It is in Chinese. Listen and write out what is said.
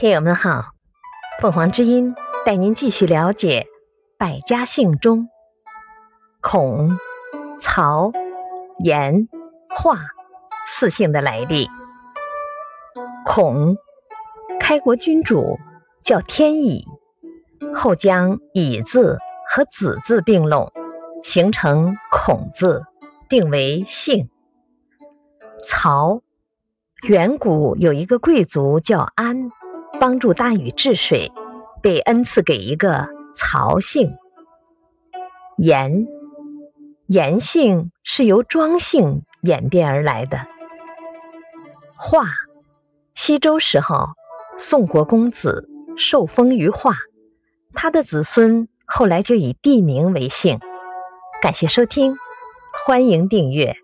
听友们好，凤凰之音带您继续了解百家姓中孔、曹、严、华四姓的来历。孔，开国君主，叫天乙，后将乙字和子字并拢，形成孔字，定为姓。曹，远古有一个贵族叫安。帮助大禹治水，被恩赐给一个曹姓。严，严姓是由庄姓演变而来的。华，西周时候，宋国公子受封于华，他的子孙后来就以地名为姓。感谢收听，欢迎订阅。